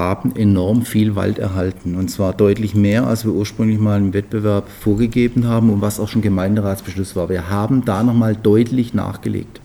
haben enorm viel Wald erhalten. Und zwar deutlich mehr, als wir ursprünglich mal im Wettbewerb vorgegeben haben und was auch schon Gemeinderatsbeschluss war. Wir haben da nochmal deutlich nachgelegt.